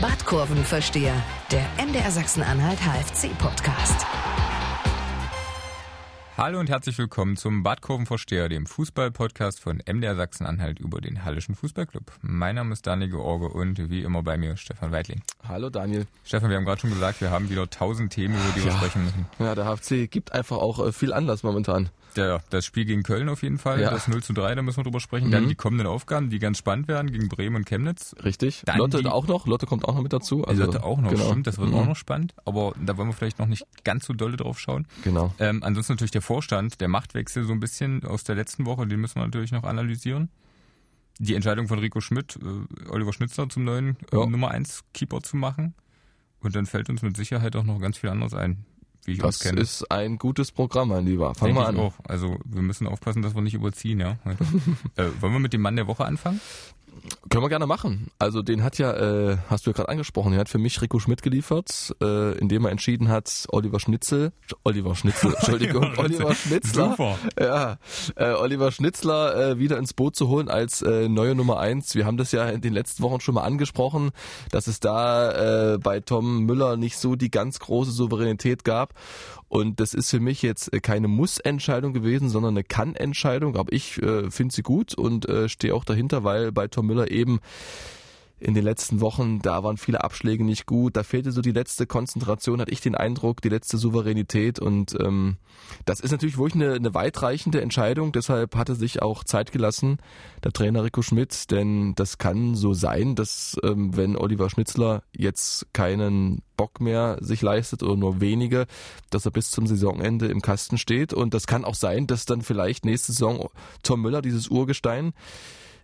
Badkurvenversteher, der MDR Sachsen-Anhalt HFC-Podcast. Hallo und herzlich willkommen zum Badkurvenversteher, dem Fußball-Podcast von MDR Sachsen-Anhalt über den Hallischen Fußballclub. Mein Name ist Daniel George und wie immer bei mir Stefan Weidling. Hallo Daniel. Stefan, wir haben gerade schon gesagt, wir haben wieder tausend Themen, über die wir Ja. sprechen müssen. Ja, der HFC gibt einfach auch äh, viel Anlass momentan. Der, das Spiel gegen Köln auf jeden Fall, Ja. das 0 zu 3, da müssen wir drüber sprechen. Mhm. Dann die kommenden Aufgaben, die ganz spannend werden, gegen Bremen und Chemnitz. Richtig. Dann Lotte die- auch noch. Lotte kommt auch noch mit dazu. Also, Lotte auch noch, genau. stimmt, das wird Mhm. auch noch spannend, aber da wollen wir vielleicht noch nicht ganz so dolle drauf schauen. Genau. Ähm, ansonsten natürlich der Vorstand, der Machtwechsel so ein bisschen aus der letzten Woche, den müssen wir natürlich noch analysieren. Die Entscheidung von Rico Schmidt, äh, Oliver Schnitzler zum neuen äh, Ja. Nummer 1 Keeper zu machen. Und dann fällt uns mit Sicherheit auch noch ganz viel anderes ein, wie ich uns Das kenne. ist ein gutes Programm, mein Lieber. Fang Denke mal an. auch. Also wir müssen aufpassen, dass wir nicht überziehen, ja. äh, wollen wir mit dem Mann der Woche anfangen? Können wir gerne machen. Also den hat ja, äh, hast du ja gerade angesprochen, den hat für mich Rico Schmidt geliefert, äh, indem er entschieden hat, Oliver Schnitzel, Oliver Schnitzel, Entschuldigung, Oliver Schnitzler, Super. ja, äh, Oliver Schnitzler äh, wieder ins Boot zu holen als äh, neue Nummer eins. Wir haben das ja in den letzten Wochen schon mal angesprochen, dass es da äh, bei Tom Müller nicht so die ganz große Souveränität gab. Und das ist für mich jetzt keine Muss-Entscheidung gewesen, sondern eine Kann-Entscheidung. Aber ich äh, finde sie gut und äh, stehe auch dahinter, weil bei Tom Müller eben in den letzten Wochen, da waren viele Abschläge nicht gut, da fehlte so die letzte Konzentration, hatte ich den Eindruck, die letzte Souveränität. Und ähm, das ist natürlich wirklich eine, eine weitreichende Entscheidung, deshalb hat er sich auch Zeit gelassen, der Trainer Rico Schmidt, denn das kann so sein, dass ähm, wenn Oliver Schnitzler jetzt keinen Bock mehr sich leistet oder nur wenige, dass er bis zum Saisonende im Kasten steht. Und das kann auch sein, dass dann vielleicht nächste Saison Tom Müller, dieses Urgestein,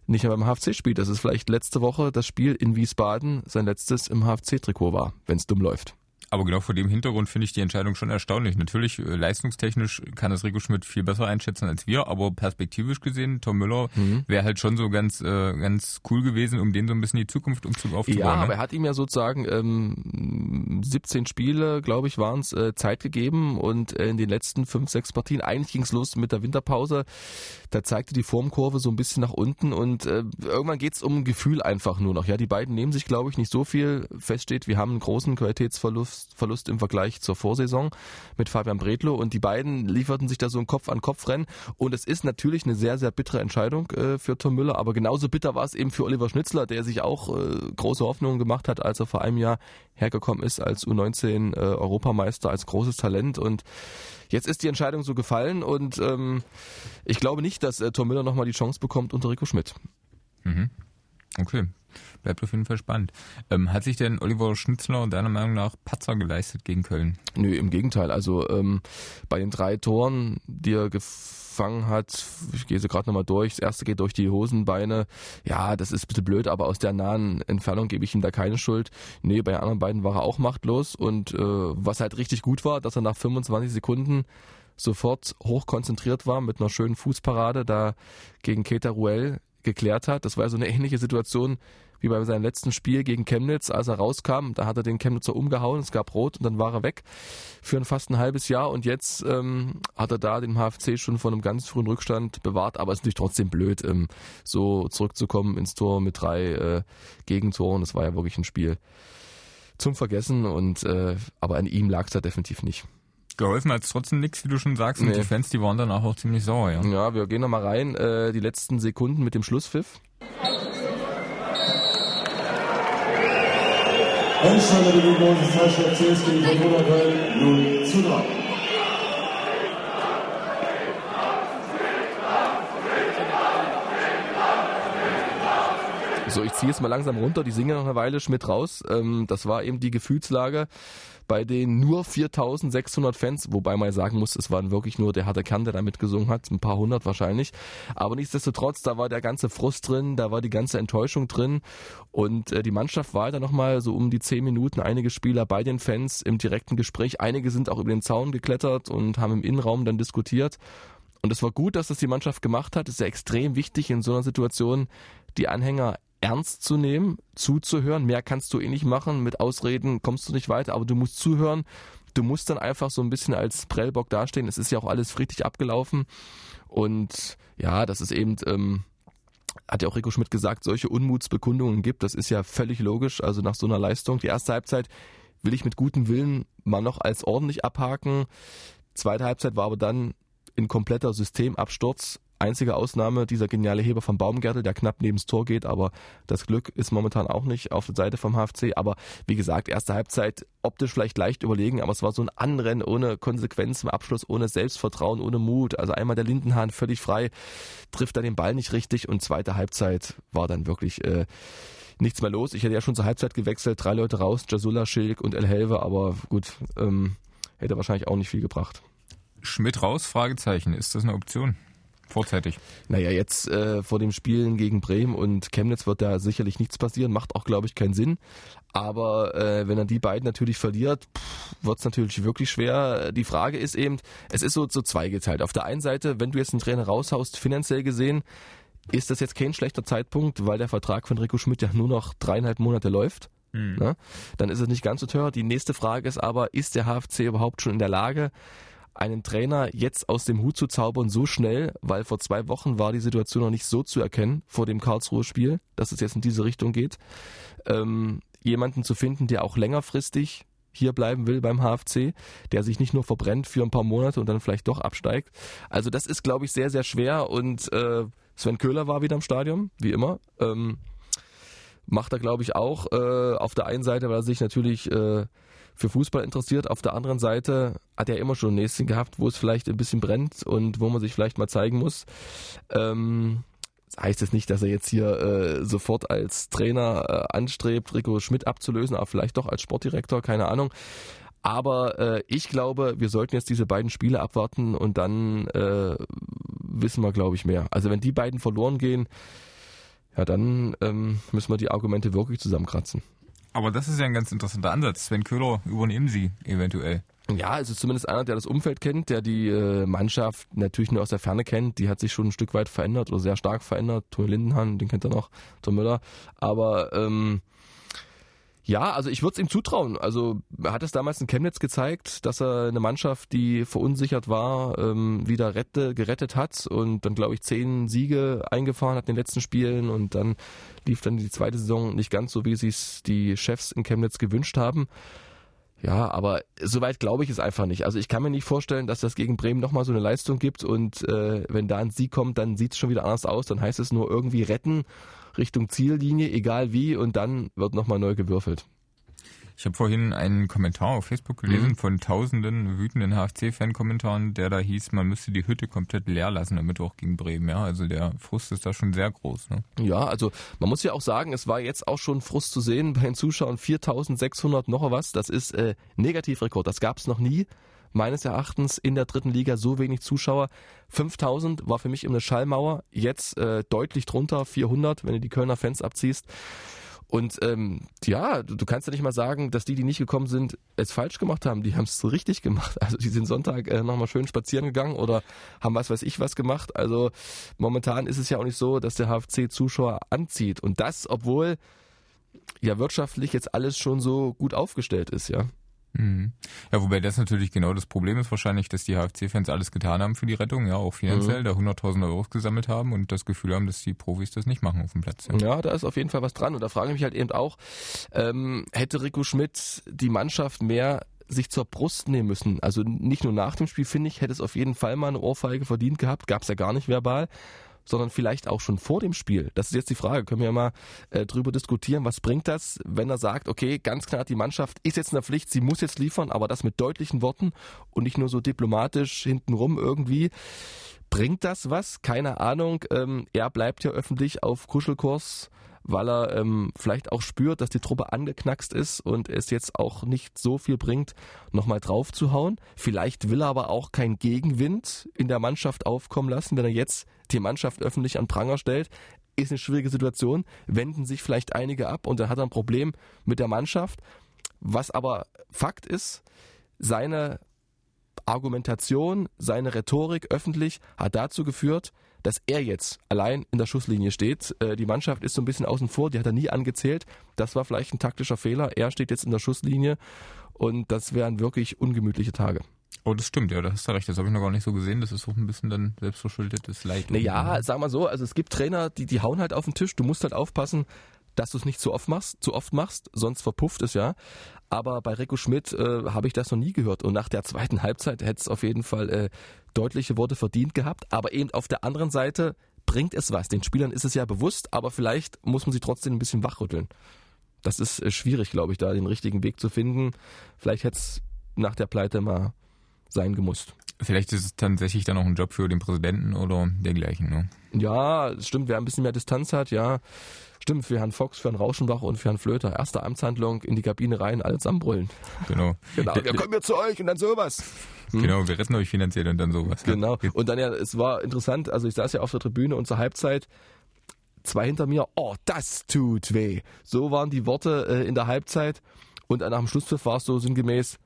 nicht mehr beim HFC spielt. Das ist vielleicht letzte Woche das Spiel in Wiesbaden sein letztes im HFC-Trikot war, wenn es dumm läuft. Aber genau vor dem Hintergrund finde ich die Entscheidung schon erstaunlich. Natürlich, äh, leistungstechnisch kann es Rico Schmidt viel besser einschätzen als wir, aber perspektivisch gesehen, Tom Müller Mhm. wäre halt schon so ganz, äh, ganz cool gewesen, um den so ein bisschen die Zukunft umzu- aufzubauen. Ja, ne? aber er hat ihm ja sozusagen ähm, 17 Spiele, glaube ich, waren es, äh, Zeit gegeben und äh, in den letzten fünf, sechs Partien, eigentlich ging es los mit der Winterpause, da zeigte die Formkurve so ein bisschen nach unten und äh, irgendwann geht es um Gefühl einfach nur noch. Ja, die beiden nehmen sich, glaube ich, nicht so viel. Fest steht, wir haben einen großen Qualitätsverlust Verlust im Vergleich zur Vorsaison mit Fabian Bredlow und die beiden lieferten sich da so ein Kopf-an-Kopf-Rennen. Und es ist natürlich eine sehr, sehr bittere Entscheidung äh, für Tom Müller, aber genauso bitter war es eben für Oliver Schnitzler, der sich auch äh, große Hoffnungen gemacht hat, als er vor einem Jahr hergekommen ist als U19 äh, Europameister, als großes Talent. Und jetzt ist die Entscheidung so gefallen. Und ähm, ich glaube nicht, dass äh, Tom Müller nochmal die Chance bekommt unter Rico Schmidt. Mhm. Okay, bleibt auf jeden Fall spannend. Ähm, hat sich denn Oliver Schnitzler deiner Meinung nach Patzer geleistet gegen Köln? Nö, im Gegenteil. Also ähm, bei den drei Toren, die er gefangen hat, ich gehe sie gerade nochmal durch. Das erste geht durch die Hosenbeine. Ja, das ist ein bisschen blöd, aber aus der nahen Entfernung gebe ich ihm da keine Schuld. Nee, bei den anderen beiden war er auch machtlos. Und äh, was halt richtig gut war, dass er nach 25 Sekunden sofort hochkonzentriert war mit einer schönen Fußparade da gegen Keita Ruel geklärt hat. Das war so eine ähnliche Situation wie bei seinem letzten Spiel gegen Chemnitz, als er rauskam. Da hat er den Chemnitzer umgehauen, es gab Rot und dann war er weg für ein fast ein halbes Jahr. Und jetzt ähm, hat er da den HFC schon von einem ganz frühen Rückstand bewahrt. Aber es ist natürlich trotzdem blöd, ähm, so zurückzukommen ins Tor mit drei äh, Gegentoren. Das war ja wirklich ein Spiel zum Vergessen. Und äh, aber an ihm lag es da definitiv nicht. Geholfen hat es trotzdem nichts, wie du schon sagst. Und Nee. die Fans, die waren danach auch ziemlich sauer, ja. Ja, wir gehen noch mal rein. Äh, die letzten Sekunden mit dem Schlusspfiff. Endstand der Begegnung des Zeitschrift CS gegen Fortuna Köln 0 zu 3. So, ich ziehe jetzt mal langsam runter, die singen noch eine Weile Schmidt raus. Ähm, das war eben die Gefühlslage bei den nur 4600 Fans, wobei man sagen muss, es waren wirklich nur der harte Kern, der da mitgesungen hat, ein paar hundert wahrscheinlich. Aber nichtsdestotrotz, da war der ganze Frust drin, da war die ganze Enttäuschung drin und äh, die Mannschaft war da nochmal so um die 10 Minuten, einige Spieler bei den Fans im direkten Gespräch, einige sind auch über den Zaun geklettert und haben im Innenraum dann diskutiert. Und es war gut, dass das die Mannschaft gemacht hat. Es ist ja extrem wichtig in so einer Situation, die Anhänger ernst zu nehmen, zuzuhören. Mehr kannst du eh nicht machen. Mit Ausreden kommst du nicht weiter, aber du musst zuhören. Du musst dann einfach so ein bisschen als Prellbock dastehen. Es ist ja auch alles friedlich abgelaufen. Und ja, das ist eben ähm, hat ja auch Rico Schmidt gesagt, solche Unmutsbekundungen gibt. Das ist ja völlig logisch. Also nach so einer Leistung. Die erste Halbzeit will ich mit gutem Willen mal noch als ordentlich abhaken. Zweite Halbzeit war aber dann in kompletter Systemabsturz. Einzige Ausnahme dieser geniale Heber von Baumgärtel, der knapp neben das Tor geht, aber das Glück ist momentan auch nicht auf der Seite vom HFC. Aber wie gesagt, erste Halbzeit optisch vielleicht leicht überlegen, aber es war so ein Anrennen ohne Konsequenz im Abschluss, ohne Selbstvertrauen, ohne Mut. Also einmal der Lindenhahn völlig frei, trifft dann den Ball nicht richtig und zweite Halbzeit war dann wirklich äh, nichts mehr los. Ich hätte ja schon zur Halbzeit gewechselt, drei Leute raus, Jasula, Schilk und El Helve, aber gut, ähm, hätte wahrscheinlich auch nicht viel gebracht. Schmidt raus? Fragezeichen. Ist das eine Option? Vorzeitig. Naja, jetzt äh, vor dem Spielen gegen Bremen und Chemnitz wird da sicherlich nichts passieren, macht auch, glaube ich, keinen Sinn. Aber äh, wenn er die beiden natürlich verliert, wird es natürlich wirklich schwer. Die Frage ist eben, es ist so, so zweigeteilt. Auf der einen Seite, wenn du jetzt einen Trainer raushaust, finanziell gesehen, ist das jetzt kein schlechter Zeitpunkt, weil der Vertrag von Rico Schmidt ja nur noch dreieinhalb Monate läuft. Mhm. Ne? Dann ist es nicht ganz so teuer. Die nächste Frage ist aber, ist der HFC überhaupt schon in der Lage, einen Trainer jetzt aus dem Hut zu zaubern so schnell, weil vor zwei Wochen war die Situation noch nicht so zu erkennen vor dem Karlsruher Spiel, dass es jetzt in diese Richtung geht. Ähm, jemanden zu finden, der auch längerfristig hier bleiben will beim HFC, der sich nicht nur verbrennt für ein paar Monate und dann vielleicht doch absteigt. Also das ist, glaube ich, sehr, sehr schwer und äh, Sven Köhler war wieder im Stadion, wie immer. Ähm, macht er, glaube ich, auch äh, auf der einen Seite, weil er sich natürlich äh, für Fußball interessiert. Auf der anderen Seite hat er immer schon ein Näschen gehabt, wo es vielleicht ein bisschen brennt und wo man sich vielleicht mal zeigen muss. Ähm, das heißt es nicht, dass er jetzt hier äh, sofort als Trainer äh, anstrebt, Rico Schmidt abzulösen, aber vielleicht doch als Sportdirektor, keine Ahnung. Aber äh, ich glaube, wir sollten jetzt diese beiden Spiele abwarten und dann äh, wissen wir, glaube ich, mehr. Also wenn die beiden verloren gehen, ja, dann ähm, müssen wir die Argumente wirklich zusammenkratzen. Aber das ist ja ein ganz interessanter Ansatz. Sven Köhler übernehmen Sie eventuell. Ja, also zumindest einer, der das Umfeld kennt, der die äh, Mannschaft natürlich nur aus der Ferne kennt. Die hat sich schon ein Stück weit verändert oder sehr stark verändert. Toni Lindenhahn, den kennt er noch, Tom Müller. Aber ähm, ja, also ich würde es ihm zutrauen. Also er hat es damals in Chemnitz gezeigt, dass er eine Mannschaft, die verunsichert war, ähm, wieder rette, gerettet hat und dann, glaube ich, zehn Siege eingefahren hat in den letzten Spielen und dann lief dann die zweite Saison nicht ganz so, wie sich die Chefs in Chemnitz gewünscht haben. Ja, aber soweit glaube ich es einfach nicht. Also ich kann mir nicht vorstellen, dass das gegen Bremen nochmal so eine Leistung gibt und äh, wenn da ein Sieg kommt, dann sieht es schon wieder anders aus. Dann heißt es nur irgendwie retten Richtung Ziellinie, egal wie, und dann wird nochmal neu gewürfelt. Ich habe vorhin einen Kommentar auf Facebook gelesen mhm. von tausenden wütenden HFC-Fan-Kommentaren, der da hieß, man müsste die Hütte komplett leer lassen damit auch gegen Bremen. Ja, also der Frust ist da schon sehr groß. Ne? Ja, also man muss ja auch sagen, es war jetzt auch schon Frust zu sehen bei den Zuschauern 4600 noch was. Das ist äh, Negativrekord. Das gab es noch nie meines Erachtens in der dritten Liga so wenig Zuschauer. 5000 war für mich eine Schallmauer, jetzt äh, deutlich drunter, 400, wenn du die Kölner Fans abziehst. Und ähm, ja, du, kannst ja nicht mal sagen, dass die, die nicht gekommen sind, es falsch gemacht haben. Die haben es richtig gemacht. Also die sind Sonntag äh, nochmal schön spazieren gegangen oder haben was weiß ich was gemacht. Also momentan ist es ja auch nicht so, dass der HFC Zuschauer anzieht. Und das, obwohl ja wirtschaftlich jetzt alles schon so gut aufgestellt ist, ja. Mhm. Ja, wobei das natürlich genau das Problem ist wahrscheinlich, dass die HFC-Fans alles getan haben für die Rettung, ja, auch finanziell, mhm. da 100.000 Euro gesammelt haben und das Gefühl haben, dass die Profis das nicht machen auf dem Platz. Ja. ja, da ist auf jeden Fall was dran und da frage ich mich halt eben auch, ähm, hätte Rico Schmidt die Mannschaft mehr sich zur Brust nehmen müssen. Also nicht nur nach dem Spiel, finde ich, hätte es auf jeden Fall mal eine Ohrfeige verdient gehabt, gab es ja gar nicht verbal sondern vielleicht auch schon vor dem Spiel. Das ist jetzt die Frage. Können wir ja mal äh, drüber diskutieren. Was bringt das, wenn er sagt, okay, ganz klar, die Mannschaft ist jetzt in der Pflicht, sie muss jetzt liefern, aber das mit deutlichen Worten und nicht nur so diplomatisch hintenrum irgendwie. Bringt das was? Keine Ahnung. Ähm, er bleibt ja öffentlich auf Kuschelkurs weil er ähm, vielleicht auch spürt, dass die Truppe angeknackst ist und es jetzt auch nicht so viel bringt, nochmal drauf zu hauen. Vielleicht will er aber auch keinen Gegenwind in der Mannschaft aufkommen lassen, wenn er jetzt die Mannschaft öffentlich an Pranger stellt. Ist eine schwierige Situation, wenden sich vielleicht einige ab und dann hat er ein Problem mit der Mannschaft. Was aber Fakt ist, seine Argumentation, seine Rhetorik öffentlich hat dazu geführt, dass er jetzt allein in der Schusslinie steht. Äh, die Mannschaft ist so ein bisschen außen vor, die hat er nie angezählt. Das war vielleicht ein taktischer Fehler. Er steht jetzt in der Schusslinie und das wären wirklich ungemütliche Tage. Oh, das stimmt, ja, da hast du recht. Das habe ich noch gar nicht so gesehen. Das ist auch ein bisschen dann selbstverschuldetes Leid. Naja, sag mal so, also es gibt Trainer, die, die hauen halt auf den Tisch. Du musst halt aufpassen, dass du es nicht zu oft machst, zu oft machst, sonst verpufft es ja. Aber bei Rico Schmidt äh, habe ich das noch nie gehört. Und nach der zweiten Halbzeit hätte es auf jeden Fall äh, deutliche Worte verdient gehabt. Aber eben auf der anderen Seite bringt es was. Den Spielern ist es ja bewusst, aber vielleicht muss man sie trotzdem ein bisschen wachrütteln. Das ist äh, schwierig, glaube ich, da den richtigen Weg zu finden. Vielleicht hätte es nach der Pleite mal sein gemusst. Vielleicht ist es tatsächlich dann auch ein Job für den Präsidenten oder dergleichen. Ne? Ja, stimmt, wer ein bisschen mehr Distanz hat, ja. Stimmt, für Herrn Fox, für Herrn Rauschenbach und für Herrn Flöter. Erste Amtshandlung in die Kabine rein, alle zusammenbrüllen. Genau. Genau, wir kommen jetzt zu euch und dann sowas. Genau, wir retten euch finanziell und dann sowas. ja. Genau. Und dann ja, es war interessant, also ich saß ja auf der Tribüne und zur Halbzeit, zwei hinter mir, oh, das tut weh. So waren die Worte äh, in der Halbzeit und nach dem Schlusspfiff war es so sinngemäß,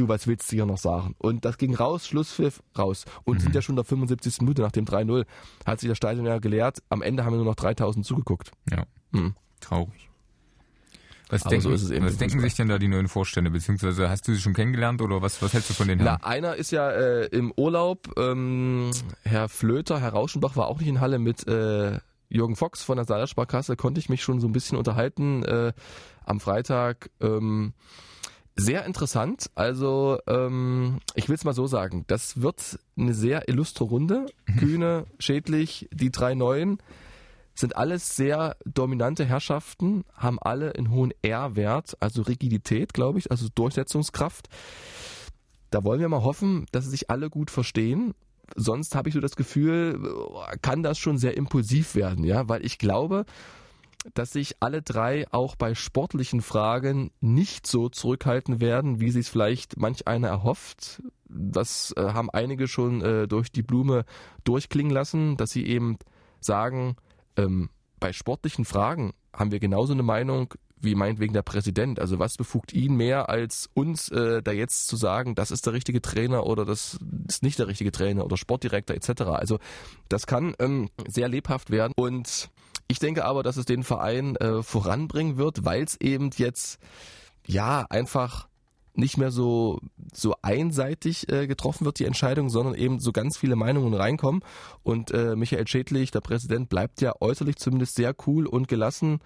du, was willst du hier noch sagen? Und das ging raus, Schlusspfiff, raus. Und sind ja schon der 75. Minute nach dem 3-0, hat sich das Stadion ja geleert. Am Ende haben wir nur noch 3000 zugeguckt. Ja, Hm. traurig. Was denken, so ist es eben was denken sich denn da die neuen Vorstände? Beziehungsweise hast du sie schon kennengelernt oder was, was hältst du von den Na, einer ist ja äh, im Urlaub, ähm, Herr Flöter, Herr Rauschenbach war auch nicht in Halle mit äh, Jürgen Fox von der Saalersparkasse, konnte ich mich schon so ein bisschen unterhalten äh, am Freitag. Ähm, sehr interessant. Also ähm, ich will es mal so sagen, das wird eine sehr illustre Runde. Kühne, Schädlich, die drei Neuen sind alles sehr dominante Herrschaften, haben alle einen hohen R-Wert, also Rigidität, glaube ich, also Durchsetzungskraft. Da wollen wir mal hoffen, dass sie sich alle gut verstehen. Sonst habe ich so das Gefühl, kann das schon sehr impulsiv werden, ja, weil ich glaube, dass sich alle drei auch bei sportlichen Fragen nicht so zurückhalten werden, wie sie es vielleicht manch einer erhofft. Das äh, haben einige schon äh, durch die Blume durchklingen lassen, dass sie eben sagen, ähm, bei sportlichen Fragen haben wir genauso eine Meinung wie meinetwegen der Präsident. Also was befugt ihn mehr als uns, äh, da jetzt zu sagen, das ist der richtige Trainer oder das ist nicht der richtige Trainer oder Sportdirektor etc. Also das kann ähm, sehr lebhaft werden und ich denke aber, dass es den Verein äh, voranbringen wird, weil es eben jetzt ja einfach nicht mehr so so einseitig äh, getroffen wird die Entscheidung, sondern eben so ganz viele Meinungen reinkommen und äh, Michael Schädlich, der Präsident, bleibt ja äußerlich zumindest sehr cool und gelassen.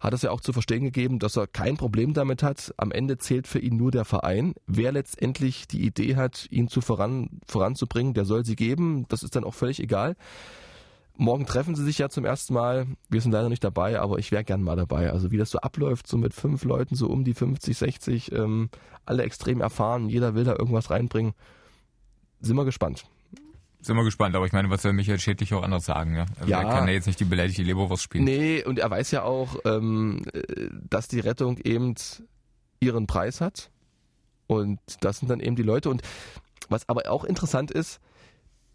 Hat es ja auch zu verstehen gegeben, dass er kein Problem damit hat. Am Ende zählt für ihn nur der Verein. Wer letztendlich die Idee hat, ihn zu voran, voranzubringen, der soll sie geben. Das ist dann auch völlig egal. Morgen treffen sie sich ja zum ersten Mal. Wir sind leider nicht dabei, aber ich wäre gern mal dabei. Also wie das so abläuft, so mit fünf Leuten, so um die 50, 60, ähm, alle extrem erfahren, jeder will da irgendwas reinbringen. Sind wir gespannt. Sind wir gespannt, aber ich meine, was soll Michael Schädlich auch anders sagen? Ja? Also Ja. er kann ja jetzt nicht die beleidigte Leberwurst spielen. Nee, und er weiß ja auch, ähm, äh, dass die Rettung eben ihren Preis hat. Und das sind dann eben die Leute. Und was aber auch interessant ist,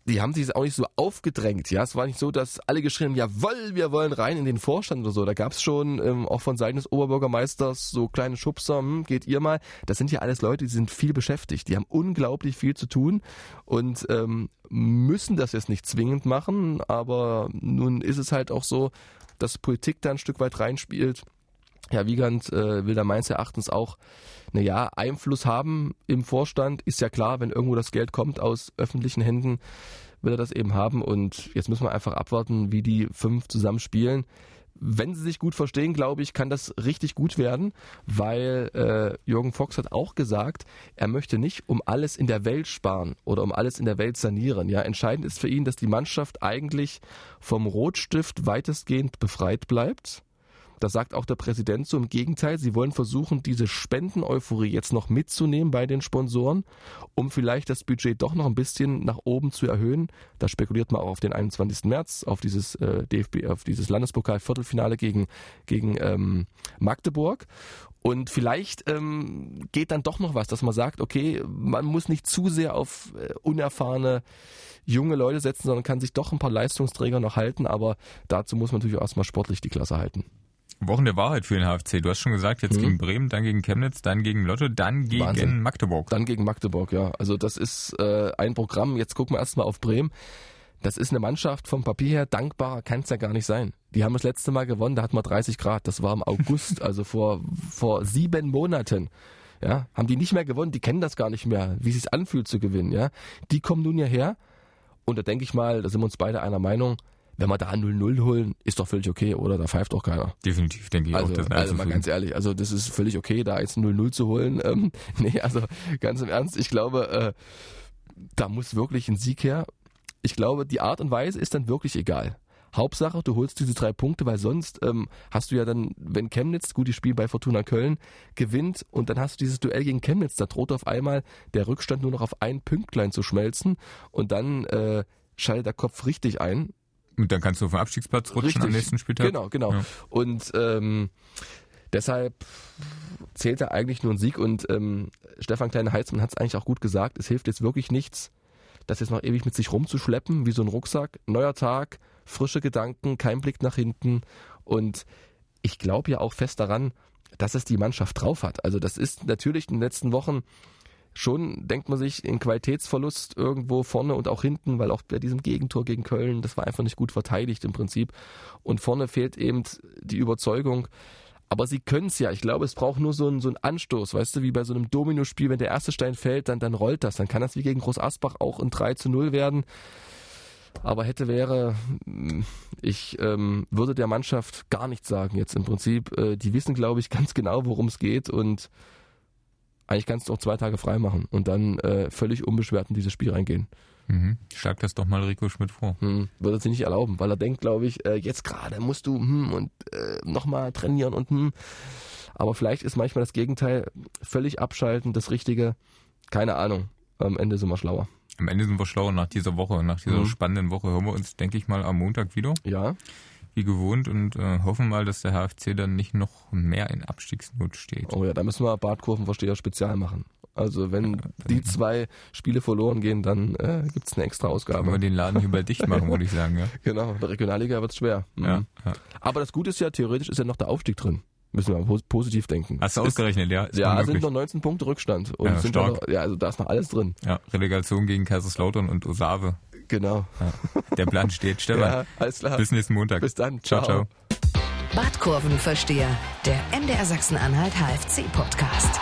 die haben sich auch nicht so aufgedrängt. Ja, es war nicht so, dass alle geschrien haben, jawohl, wir wollen rein in den Vorstand oder so. Da gab es schon ähm, auch von Seiten des Oberbürgermeisters so kleine Schubser, hm, geht ihr mal. Das sind ja alles Leute, die sind viel beschäftigt. Die haben unglaublich viel zu tun und ähm, müssen das jetzt nicht zwingend machen. Aber nun ist es halt auch so, dass Politik da ein Stück weit reinspielt. Herr Wiegand äh, will da meines Erachtens auch naja, Einfluss haben im Vorstand. Ist ja klar, wenn irgendwo das Geld kommt aus öffentlichen Händen, will er das eben haben. Und jetzt müssen wir einfach abwarten, wie die fünf zusammen spielen. Wenn sie sich gut verstehen, glaube ich, kann das richtig gut werden, weil äh, Jürgen Fox hat auch gesagt, er möchte nicht um alles in der Welt sparen oder um alles in der Welt sanieren. Ja, entscheidend ist für ihn, dass die Mannschaft eigentlich vom Rotstift weitestgehend befreit bleibt. Das sagt auch der Präsident so. Im Gegenteil, sie wollen versuchen, diese Spendeneuphorie jetzt noch mitzunehmen bei den Sponsoren, um vielleicht das Budget doch noch ein bisschen nach oben zu erhöhen. Da spekuliert man auch auf den 21. März, auf dieses äh, DFB, auf dieses Landespokal-Viertelfinale gegen, gegen ähm, Magdeburg. Und vielleicht ähm, geht dann doch noch was, dass man sagt, okay, man muss nicht zu sehr auf äh, unerfahrene junge Leute setzen, sondern kann sich doch ein paar Leistungsträger noch halten. Aber dazu muss man natürlich auch erstmal sportlich die Klasse halten. Wochen der Wahrheit für den HFC. Du hast schon gesagt, jetzt gegen Bremen, dann gegen Chemnitz, dann gegen Lotte, dann gegen Mhm. Wahnsinn. Magdeburg. Dann gegen Magdeburg, ja. Also das ist äh, ein Programm. Jetzt gucken wir erstmal auf Bremen. Das ist eine Mannschaft vom Papier her, dankbarer kann es ja gar nicht sein. Die haben das letzte Mal gewonnen, da hatten wir 30 Grad. Das war im August, also vor, vor sieben Monaten. ja, haben die nicht mehr gewonnen, die kennen das gar nicht mehr, wie es sich anfühlt zu gewinnen, ja. Die kommen nun hierher und da denke ich mal, da sind wir uns beide einer Meinung, wenn wir da 0-0 holen, ist doch völlig okay, oder? Da pfeift doch keiner. Definitiv, denke ich Also, auch. Das also mal ganz ehrlich, also das ist völlig okay, da jetzt 0-0 zu holen. Ähm, nee, also ganz im Ernst, ich glaube, äh, da muss wirklich ein Sieg her. Ich glaube, die Art und Weise ist dann wirklich egal. Hauptsache, du holst diese drei Punkte, weil sonst ähm, hast du ja dann, wenn Chemnitz, gut, die spielen bei Fortuna Köln, gewinnt und dann hast du dieses Duell gegen Chemnitz, da droht auf einmal der Rückstand nur noch auf ein Pünktlein zu schmelzen und dann äh, schaltet der Kopf richtig ein Und dann kannst du auf den Abstiegsplatz rutschen Richtig. am nächsten Spieltag. Genau, genau. Ja. Und ähm, deshalb zählt da eigentlich nur ein Sieg und ähm, Stefan Kleine-Heitzmann hat es eigentlich auch gut gesagt, es hilft jetzt wirklich nichts, das jetzt noch ewig mit sich rumzuschleppen, wie so ein Rucksack. Neuer Tag, frische Gedanken, kein Blick nach hinten und ich glaube ja auch fest daran, dass es die Mannschaft drauf hat. Also das ist natürlich in den letzten Wochen schon, denkt man sich, ein Qualitätsverlust irgendwo vorne und auch hinten, weil auch bei diesem Gegentor gegen Köln, das war einfach nicht gut verteidigt im Prinzip. Und vorne fehlt eben die Überzeugung. Aber sie können es ja. Ich glaube, es braucht nur so einen, so einen Anstoß, weißt du, wie bei so einem Dominospiel, wenn der erste Stein fällt, dann, dann rollt das. Dann kann das wie gegen Groß Asbach auch ein 3 zu 0 werden. Aber hätte wäre, mh, ich ähm, würde der Mannschaft gar nichts sagen jetzt im Prinzip. Äh, die wissen, glaube ich, ganz genau, worum es geht und eigentlich kannst du auch zwei Tage frei machen und dann äh, völlig unbeschwert in dieses Spiel reingehen. Mhm. Schlag das doch mal Rico Schmidt vor. Hm, würde er sich nicht erlauben, weil er denkt, glaube ich, äh, jetzt gerade musst du hm, und äh, nochmal trainieren und hm. Aber vielleicht ist manchmal das Gegenteil völlig abschalten, das Richtige. Keine Ahnung. Am Ende sind wir schlauer. Am Ende sind wir schlauer nach dieser Woche, nach dieser Mhm. spannenden Woche. Hören wir uns, denke ich mal, am Montag wieder, Ja, wie gewohnt, und äh, hoffen mal, dass der HFC dann nicht noch mehr in Abstiegsnot steht. oh ja, da müssen wir Badkurvenversteher spezial machen. Also wenn die zwei Spiele verloren gehen, dann äh, gibt's eine extra Können wir Ausgabe. den Laden hier bald dicht machen, würde ich sagen, ja. Genau, in der Regionalliga wird's schwer. Mhm. ja, ja. Aber das Gute ist ja, theoretisch ist ja noch der Aufstieg drin. Müssen wir pos- positiv denken. Hast du Es ist- ausgerechnet, ja? Ist Ja, man sind noch 19 Punkte Rückstand. Und Ja, sind stark. noch, ja, also da ist noch alles drin. Ja, Relegation gegen Kaiserslautern und Osave. Genau. Ja. Der Plan steht. Stefan, Ja, alles klar. bis nächsten Montag. Bis dann. Ciao, ciao. Badkurvenversteher, der MDR Sachsen-Anhalt HFC-Podcast.